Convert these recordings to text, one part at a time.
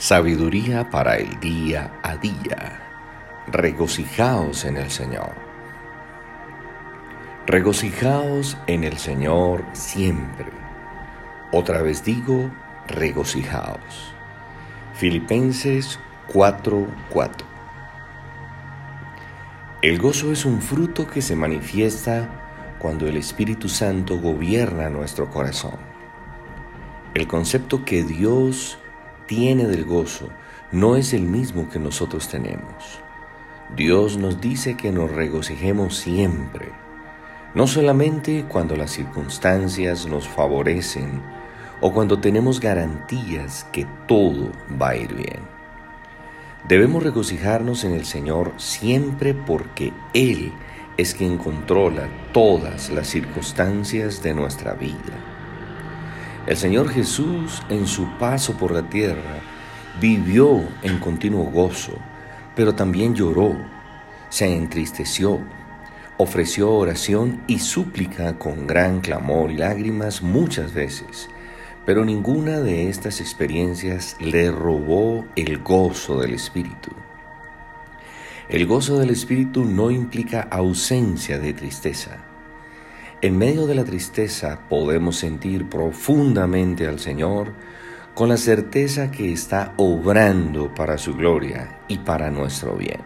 Sabiduría para el día a día. Regocijaos en el Señor. Regocijaos en el Señor siempre. Otra vez digo, regocijaos. Filipenses 4:4. El gozo es un fruto que se manifiesta cuando el Espíritu Santo gobierna nuestro corazón. El concepto que Dios tiene del gozo no es el mismo que nosotros tenemos. Dios nos dice que nos regocijemos siempre, no solamente cuando las circunstancias nos favorecen o cuando tenemos garantías que todo va a ir bien. Debemos regocijarnos en el Señor siempre porque Él es quien controla todas las circunstancias de nuestra vida. El Señor Jesús en su paso por la tierra vivió en continuo gozo, pero también lloró, se entristeció, ofreció oración y súplica con gran clamor y lágrimas muchas veces, pero ninguna de estas experiencias le robó el gozo del Espíritu. El gozo del Espíritu no implica ausencia de tristeza en medio de la tristeza podemos sentir profundamente al Señor con la certeza que está obrando para su gloria y para nuestro bien.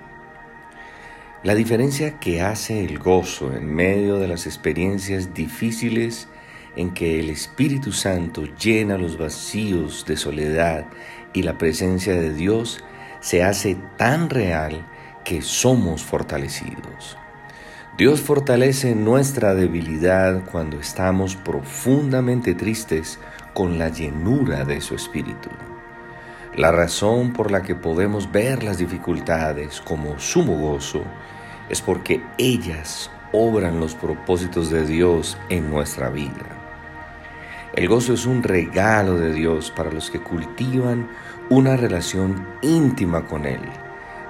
La diferencia que hace el gozo en medio de las experiencias difíciles en que el Espíritu Santo llena los vacíos de soledad y la presencia de Dios se hace tan real que somos fortalecidos. Dios fortalece nuestra debilidad cuando estamos profundamente tristes con la llenura de su Espíritu. La razón por la que podemos ver las dificultades como sumo gozo es porque ellas obran los propósitos de Dios en nuestra vida. El gozo es un regalo de Dios para los que cultivan una relación íntima con Él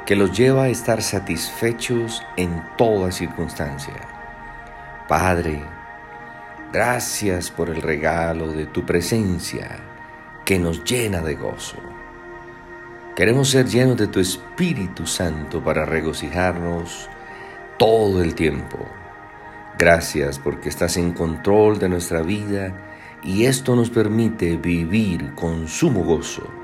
que los lleva a estar satisfechos en toda circunstancia. Padre, gracias por el regalo de tu presencia que nos llena de gozo. Queremos ser llenos de tu Espíritu Santo para regocijarnos todo el tiempo. Gracias porque estás en control de nuestra vida y esto nos permite vivir con sumo gozo